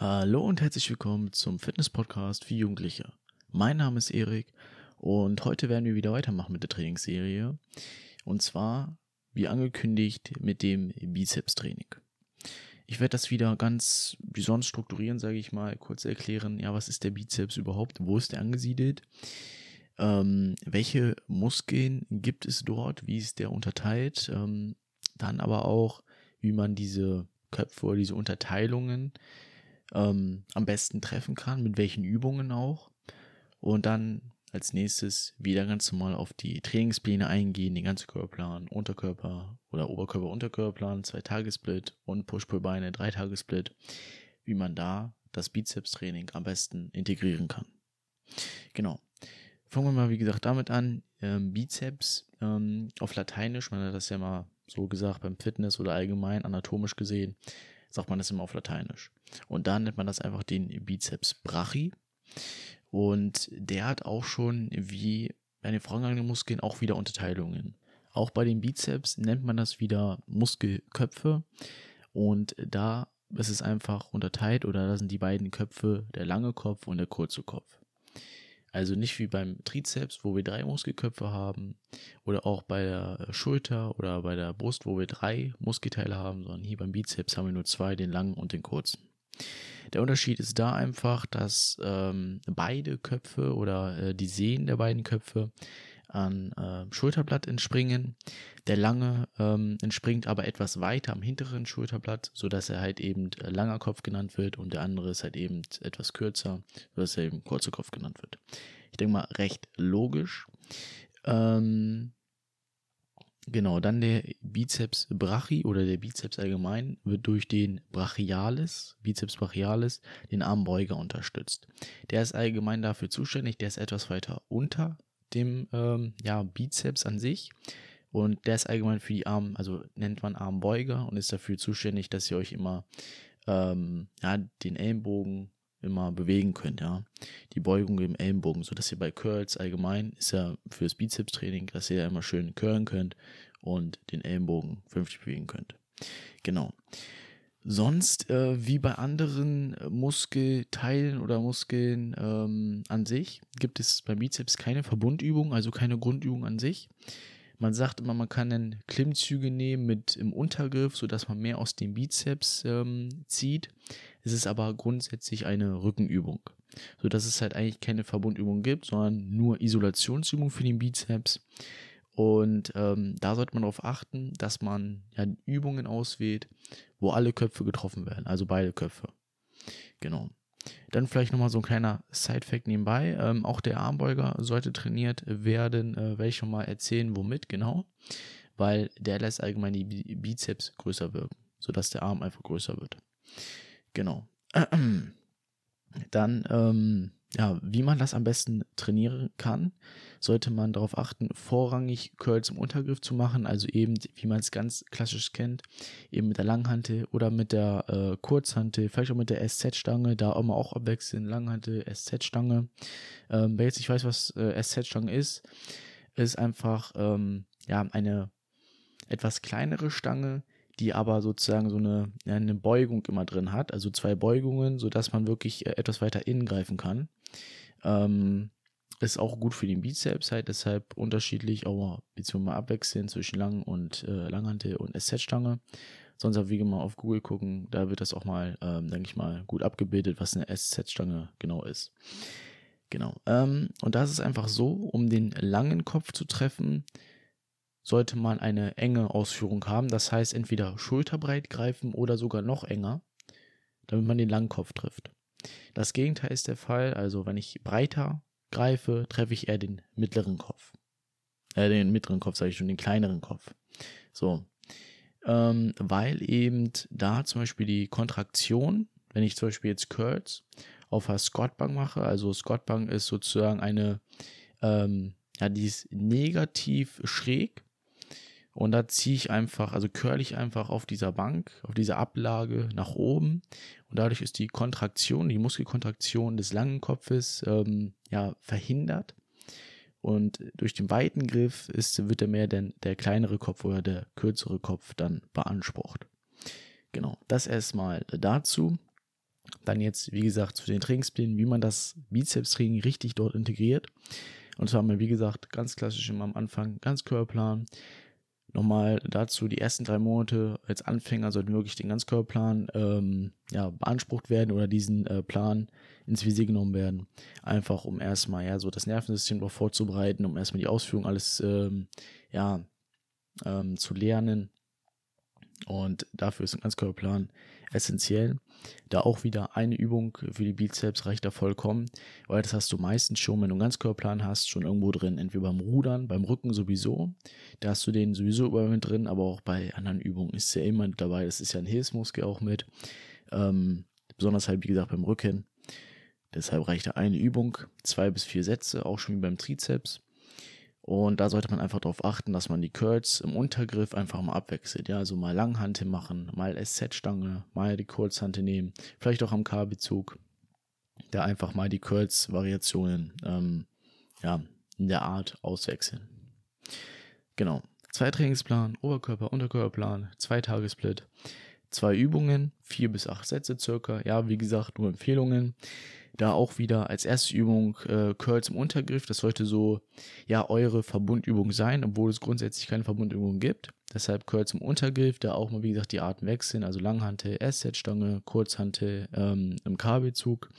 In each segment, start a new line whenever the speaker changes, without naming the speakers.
Hallo und herzlich willkommen zum Fitness-Podcast für Jugendliche. Mein Name ist Erik und heute werden wir wieder weitermachen mit der Trainingsserie. Und zwar, wie angekündigt, mit dem Bizeps-Training. Ich werde das wieder ganz wie sonst strukturieren, sage ich mal, kurz erklären, ja, was ist der Bizeps überhaupt, wo ist der angesiedelt, ähm, welche Muskeln gibt es dort, wie ist der unterteilt, ähm, dann aber auch, wie man diese Köpfe oder diese Unterteilungen ähm, am besten treffen kann, mit welchen Übungen auch. Und dann als nächstes wieder ganz normal auf die Trainingspläne eingehen, den ganzen Körperplan, Unterkörper oder Oberkörper-Unterkörperplan, zwei Tagessplit und Push-Pull-Beine, drei Tagessplit, wie man da das Bizeps-Training am besten integrieren kann. Genau. Fangen wir mal, wie gesagt, damit an. Ähm, Bizeps ähm, auf Lateinisch, man hat das ja mal so gesagt beim Fitness oder allgemein anatomisch gesehen, sagt man das immer auf Lateinisch. Und da nennt man das einfach den Bizeps brachi. Und der hat auch schon wie bei den vorangegangenen Muskeln auch wieder Unterteilungen. Auch bei den Bizeps nennt man das wieder Muskelköpfe. Und da ist es einfach unterteilt oder da sind die beiden Köpfe der lange Kopf und der kurze Kopf. Also nicht wie beim Trizeps, wo wir drei Muskelköpfe haben, oder auch bei der Schulter oder bei der Brust, wo wir drei Muskelteile haben, sondern hier beim Bizeps haben wir nur zwei, den langen und den kurzen. Der Unterschied ist da einfach, dass ähm, beide Köpfe oder äh, die Sehnen der beiden Köpfe an äh, Schulterblatt entspringen. Der lange ähm, entspringt aber etwas weiter am hinteren Schulterblatt, sodass er halt eben äh, langer Kopf genannt wird und der andere ist halt eben etwas kürzer, sodass er eben kurzer Kopf genannt wird. Ich denke mal recht logisch. Ähm, Genau, dann der Bizeps brachi oder der Bizeps allgemein wird durch den Brachialis, Bizeps brachialis, den Armbeuger unterstützt. Der ist allgemein dafür zuständig, der ist etwas weiter unter dem ähm, ja, Bizeps an sich und der ist allgemein für die Arme, also nennt man Armbeuger und ist dafür zuständig, dass ihr euch immer ähm, ja, den Ellenbogen immer bewegen könnt, ja. Die Beugung im Ellenbogen, so dass ihr bei Curls allgemein ist ja fürs Bizeps-Training, dass ihr immer schön curlen könnt und den Ellenbogen vernünftig bewegen könnt. Genau. Sonst, äh, wie bei anderen Muskelteilen oder Muskeln ähm, an sich, gibt es beim Bizeps keine Verbundübung, also keine Grundübung an sich. Man sagt immer, man kann dann Klimmzüge nehmen mit im Untergriff, sodass man mehr aus dem Bizeps ähm, zieht. Es ist aber grundsätzlich eine Rückenübung, sodass es halt eigentlich keine Verbundübung gibt, sondern nur Isolationsübung für den Bizeps. Und ähm, da sollte man darauf achten, dass man ja Übungen auswählt, wo alle Köpfe getroffen werden, also beide Köpfe. Genau. Dann vielleicht nochmal so ein kleiner Side-Fact nebenbei. Ähm, auch der Armbeuger sollte trainiert werden, äh, werde ich schon mal erzählen, womit genau. Weil der lässt allgemein die Bizeps größer wirken, sodass der Arm einfach größer wird. Genau. Dann, ähm, ja, wie man das am besten trainieren kann, sollte man darauf achten, vorrangig Curls im Untergriff zu machen, also eben, wie man es ganz klassisch kennt, eben mit der Langhantel oder mit der äh, Kurzhantel, vielleicht auch mit der SZ-Stange, da mal auch abwechseln, Langhantel, SZ-Stange. Ähm, wer jetzt nicht weiß, was äh, SZ-Stange ist, ist einfach, ähm, ja, eine etwas kleinere Stange, die aber sozusagen so eine, eine Beugung immer drin hat, also zwei Beugungen, sodass man wirklich äh, etwas weiter innen greifen kann. Ähm, ist auch gut für den Bizeps halt, deshalb unterschiedlich, aber beziehungsweise abwechseln zwischen Lang- und äh, Langhantel und SZ-Stange. Sonst auch wie mal auf Google gucken, da wird das auch mal, ähm, denke ich mal, gut abgebildet, was eine SZ-Stange genau ist. Genau. Ähm, und da ist einfach so, um den langen Kopf zu treffen, sollte man eine enge Ausführung haben. Das heißt, entweder schulterbreit greifen oder sogar noch enger, damit man den langen Kopf trifft. Das Gegenteil ist der Fall. Also, wenn ich breiter greife, treffe ich eher den mittleren Kopf. Äh, den mittleren Kopf, sage ich schon, den kleineren Kopf. So. Ähm, weil eben da zum Beispiel die Kontraktion, wenn ich zum Beispiel jetzt Curls auf der Squatbank mache, also Squatbank ist sozusagen eine, ähm, ja, die ist negativ schräg und da ziehe ich einfach, also curl ich einfach auf dieser Bank, auf dieser Ablage nach oben. Und dadurch ist die Kontraktion, die Muskelkontraktion des langen Kopfes ähm, ja verhindert. Und durch den weiten Griff ist, wird der mehr denn der kleinere Kopf oder der kürzere Kopf dann beansprucht. Genau, das erstmal dazu. Dann jetzt, wie gesagt, zu den Trainingsplänen, wie man das Bizeps-Training richtig dort integriert. Und zwar haben wir, wie gesagt, ganz klassisch immer am Anfang Ganzkörperplan. Nochmal dazu, die ersten drei Monate als Anfänger sollten wirklich den Ganzkörperplan ähm, ja, beansprucht werden oder diesen äh, Plan ins Visier genommen werden. Einfach um erstmal ja so das Nervensystem vorzubereiten, um erstmal die Ausführung alles ähm, ja, ähm, zu lernen. Und dafür ist ein Ganzkörperplan essentiell. Da auch wieder eine Übung für die Bizeps reicht da vollkommen, weil das hast du meistens schon, wenn du einen Ganzkörperplan hast, schon irgendwo drin. Entweder beim Rudern, beim Rücken sowieso. Da hast du den sowieso überall mit drin, aber auch bei anderen Übungen ist ja immer dabei. Das ist ja ein Hilfsmuskel auch mit. Ähm, besonders halt, wie gesagt, beim Rücken. Deshalb reicht da eine Übung, zwei bis vier Sätze, auch schon wie beim Trizeps. Und da sollte man einfach darauf achten, dass man die Curls im Untergriff einfach mal abwechselt. Ja, also mal Langhante machen, mal SZ-Stange, mal die Kurzhante nehmen, vielleicht auch am K-Bezug. Da einfach mal die Curls-Variationen ähm, ja, in der Art auswechseln. Genau. Zwei Trainingsplan, Oberkörper, Unterkörperplan, zwei Tagessplit, zwei Übungen, vier bis acht Sätze circa. Ja, wie gesagt, nur Empfehlungen. Da auch wieder als erste Übung äh, Curls im Untergriff. Das sollte so ja eure Verbundübung sein, obwohl es grundsätzlich keine Verbundübung gibt. Deshalb Curls im Untergriff, da auch mal wie gesagt die Arten wechseln, also Langhante, S-Set-Stange, Kurzhante ähm, im Kabelzug.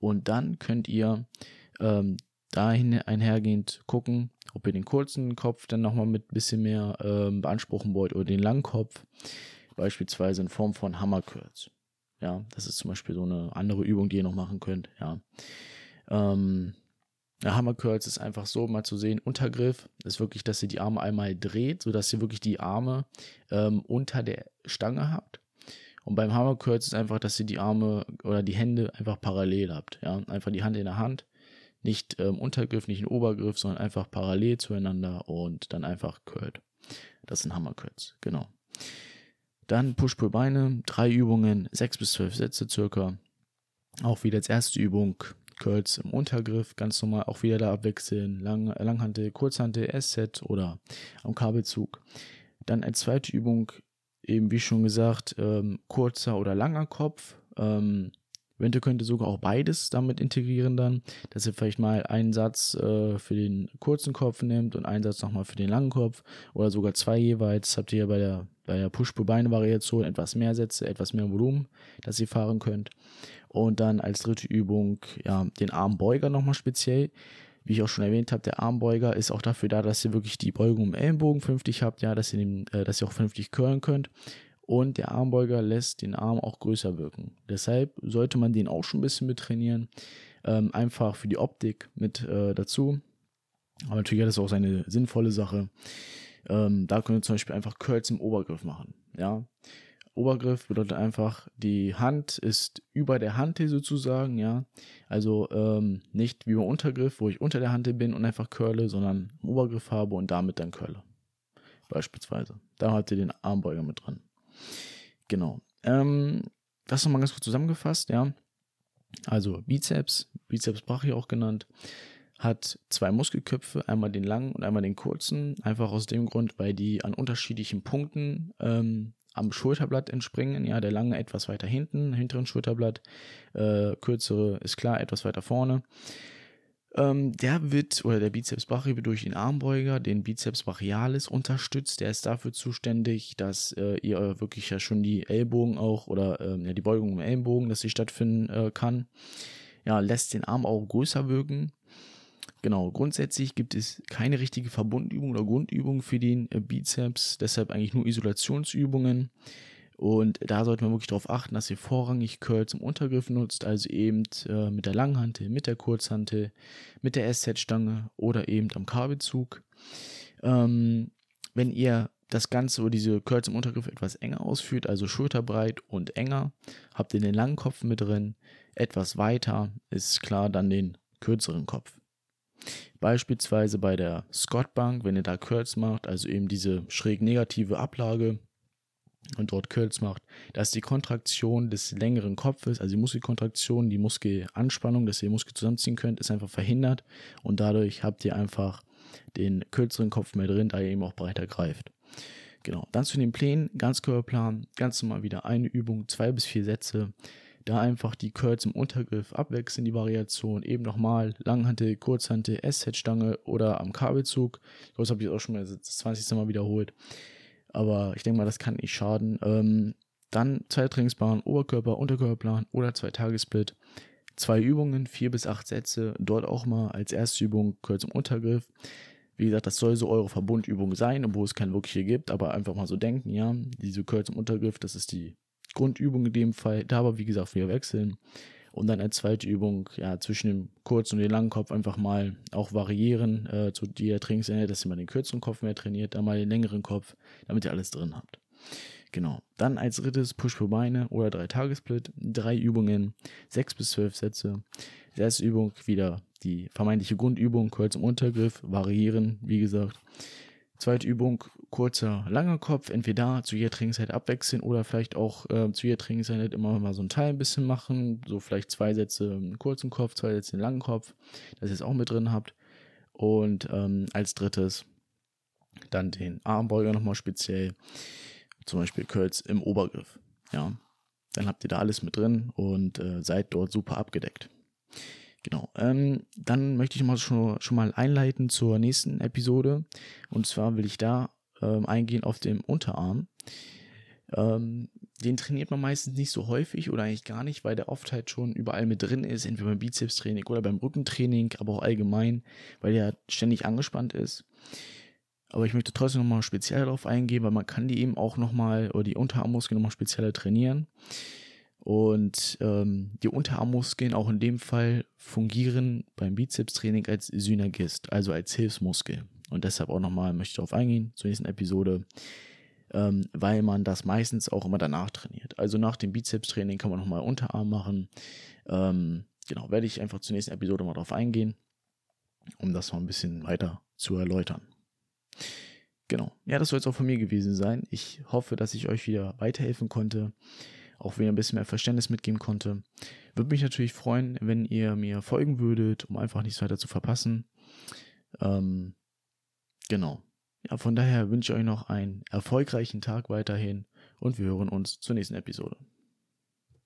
Und dann könnt ihr ähm, dahin einhergehend gucken, ob ihr den kurzen Kopf dann nochmal mit ein bisschen mehr ähm, beanspruchen wollt oder den langen Kopf, beispielsweise in Form von Hammer Curls. Ja, das ist zum Beispiel so eine andere Übung, die ihr noch machen könnt. Ja. Ähm, Hammer Curls ist einfach so, mal zu sehen, Untergriff ist wirklich, dass ihr die Arme einmal dreht, sodass ihr wirklich die Arme ähm, unter der Stange habt. Und beim Hammer Curls ist einfach, dass ihr die Arme oder die Hände einfach parallel habt. Ja, einfach die Hand in der Hand. Nicht ähm, Untergriff, nicht ein Obergriff, sondern einfach parallel zueinander und dann einfach curlt. Das sind Hammer Curls, genau. Dann Push-Pull-Beine, drei Übungen, sechs bis zwölf Sätze circa. Auch wieder als erste Übung Curls im Untergriff, ganz normal, auch wieder da abwechseln, Lang, Langhantel, Kurzhantel, S-Set oder am Kabelzug. Dann als zweite Übung, eben wie schon gesagt, ähm, kurzer oder langer Kopf. Ähm, Eventuell könnt ihr sogar auch beides damit integrieren dann, dass ihr vielleicht mal einen Satz äh, für den kurzen Kopf nehmt und einen Satz nochmal für den langen Kopf oder sogar zwei jeweils. Habt ihr ja bei der, bei der Push-Beine-Variation etwas mehr Sätze, etwas mehr Volumen, dass ihr fahren könnt. Und dann als dritte Übung ja, den Armbeuger nochmal speziell. Wie ich auch schon erwähnt habe, der Armbeuger ist auch dafür da, dass ihr wirklich die Beugung im Ellenbogen vernünftig habt, ja, dass ihr, den, äh, dass ihr auch vernünftig curlen könnt und der Armbeuger lässt den Arm auch größer wirken. Deshalb sollte man den auch schon ein bisschen mit trainieren. Ähm, einfach für die Optik mit äh, dazu. Aber natürlich hat das auch seine sinnvolle Sache. Ähm, da könnt ihr zum Beispiel einfach Curls im Obergriff machen. Ja. Obergriff bedeutet einfach, die Hand ist über der Hantel sozusagen, ja. Also ähm, nicht wie beim Untergriff, wo ich unter der Hantel bin und einfach curle, sondern Obergriff habe und damit dann curle. Beispielsweise. Da habt ihr den Armbeuger mit dran. Genau. Ähm, das nochmal ganz kurz zusammengefasst, ja. Also Bizeps, Bizeps Brachii auch genannt, hat zwei Muskelköpfe, einmal den langen und einmal den kurzen. Einfach aus dem Grund, weil die an unterschiedlichen Punkten ähm, am Schulterblatt entspringen. Ja, der lange etwas weiter hinten, hinteren Schulterblatt, äh, kürzere ist klar etwas weiter vorne. Ähm, der wird, oder der Bizeps brachii wird durch den Armbeuger, den Bizeps brachialis unterstützt. Der ist dafür zuständig, dass äh, ihr wirklich ja schon die Ellbogen auch, oder ähm, ja, die Beugung im Ellenbogen, dass sie stattfinden äh, kann. Ja, lässt den Arm auch größer wirken. Genau, grundsätzlich gibt es keine richtige Verbundübung oder Grundübung für den äh, Bizeps, deshalb eigentlich nur Isolationsübungen. Und da sollte man wirklich darauf achten, dass ihr vorrangig Curls im Untergriff nutzt, also eben äh, mit der Langhantel, mit der Kurzhantel, mit der SZ-Stange oder eben am Kabelzug. Ähm, wenn ihr das Ganze oder diese Curls im Untergriff etwas enger ausführt, also schulterbreit und enger, habt ihr den langen Kopf mit drin, etwas weiter ist klar dann den kürzeren Kopf. Beispielsweise bei der Scott Bank, wenn ihr da Curls macht, also eben diese schräg negative Ablage, und dort Curls macht, dass die Kontraktion des längeren Kopfes, also die Muskelkontraktion, die Muskelanspannung, dass ihr Muskel zusammenziehen könnt, ist einfach verhindert und dadurch habt ihr einfach den kürzeren Kopf mehr drin, da ihr eben auch breiter greift. Genau, dann zu den Plänen, Ganzkörperplan, ganz normal wieder eine Übung, zwei bis vier Sätze. da einfach die Curls im Untergriff abwechseln, die Variation. Eben nochmal Langhantel, Kurzhantel, S-Head-Stange oder am Kabelzug. Ich glaube, das habe ich auch schon mal das 20. Mal wiederholt. Aber ich denke mal, das kann nicht schaden. Ähm, dann zwei Trainingsbahnen, Oberkörper, Unterkörperplan oder zwei Tagessplit. Zwei Übungen, vier bis acht Sätze. Dort auch mal als erste Übung Curls im Untergriff. Wie gesagt, das soll so eure Verbundübung sein, obwohl es keine wirkliche gibt, aber einfach mal so denken, ja. Diese Curls im Untergriff, das ist die Grundübung in dem Fall. Da aber, wie gesagt, wieder wechseln. Und dann als zweite Übung, ja, zwischen dem kurzen und dem langen Kopf einfach mal auch variieren äh, zu der Trainingseinheit, dass ihr mal den kürzeren Kopf mehr trainiert, dann mal den längeren Kopf, damit ihr alles drin habt. Genau. Dann als drittes Push für Beine oder drei Tagessplit. Drei Übungen, sechs bis zwölf Sätze. erste Übung wieder die vermeintliche Grundübung, kurz im Untergriff, variieren, wie gesagt. Zweite Übung, kurzer, langer Kopf, entweder zu jeder Trainingszeit abwechseln oder vielleicht auch äh, zu jeder Trainingszeit immer mal so ein Teil ein bisschen machen. So vielleicht zwei Sätze einen kurzen Kopf, zwei Sätze einen langen Kopf, dass ihr es auch mit drin habt. Und ähm, als drittes dann den Armbeuger nochmal speziell, zum Beispiel Curls im Obergriff. Ja, dann habt ihr da alles mit drin und äh, seid dort super abgedeckt. Genau. Ähm, dann möchte ich mal schon, schon mal einleiten zur nächsten Episode. Und zwar will ich da ähm, eingehen auf den Unterarm. Ähm, den trainiert man meistens nicht so häufig oder eigentlich gar nicht, weil der oft halt schon überall mit drin ist, entweder beim Bizepstraining oder beim Rückentraining, aber auch allgemein, weil der ständig angespannt ist. Aber ich möchte trotzdem nochmal speziell darauf eingehen, weil man kann die eben auch nochmal, oder die Unterarmmuskeln nochmal spezieller trainieren. Und ähm, die Unterarmmuskeln auch in dem Fall fungieren beim Bizepstraining als Synergist, also als Hilfsmuskel. Und deshalb auch nochmal möchte ich darauf eingehen, zur nächsten Episode, ähm, weil man das meistens auch immer danach trainiert. Also nach dem Bizepstraining kann man nochmal Unterarm machen. Ähm, genau, werde ich einfach zur nächsten Episode mal darauf eingehen, um das mal ein bisschen weiter zu erläutern. Genau. Ja, das soll es auch von mir gewesen sein. Ich hoffe, dass ich euch wieder weiterhelfen konnte auch wieder ein bisschen mehr Verständnis mitgeben konnte. Würde mich natürlich freuen, wenn ihr mir folgen würdet, um einfach nichts weiter zu verpassen. Ähm, genau. Ja, von daher wünsche ich euch noch einen erfolgreichen Tag weiterhin und wir hören uns zur nächsten Episode.